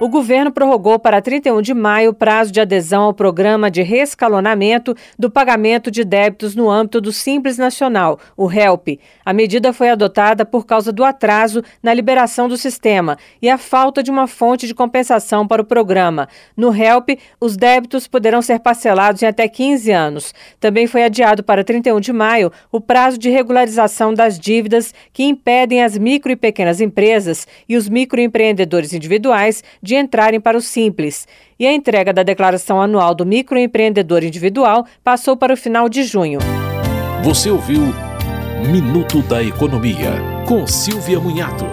O governo prorrogou para 31 de maio o prazo de adesão ao programa de rescalonamento do pagamento de débitos no âmbito do Simples Nacional, o HELP. A medida foi adotada por causa do atraso na liberação do sistema e a falta de uma fonte de compensação para o programa. No HELP, os débitos poderão ser parcelados em até 15 anos. Também foi adiado para 31 de maio o prazo de regularização das dívidas que impedem as micro e pequenas empresas e os microempreendedores individuais de entrarem para o Simples. E a entrega da declaração anual do microempreendedor individual passou para o final de junho. Você ouviu Minuto da Economia, com Silvia Munhato.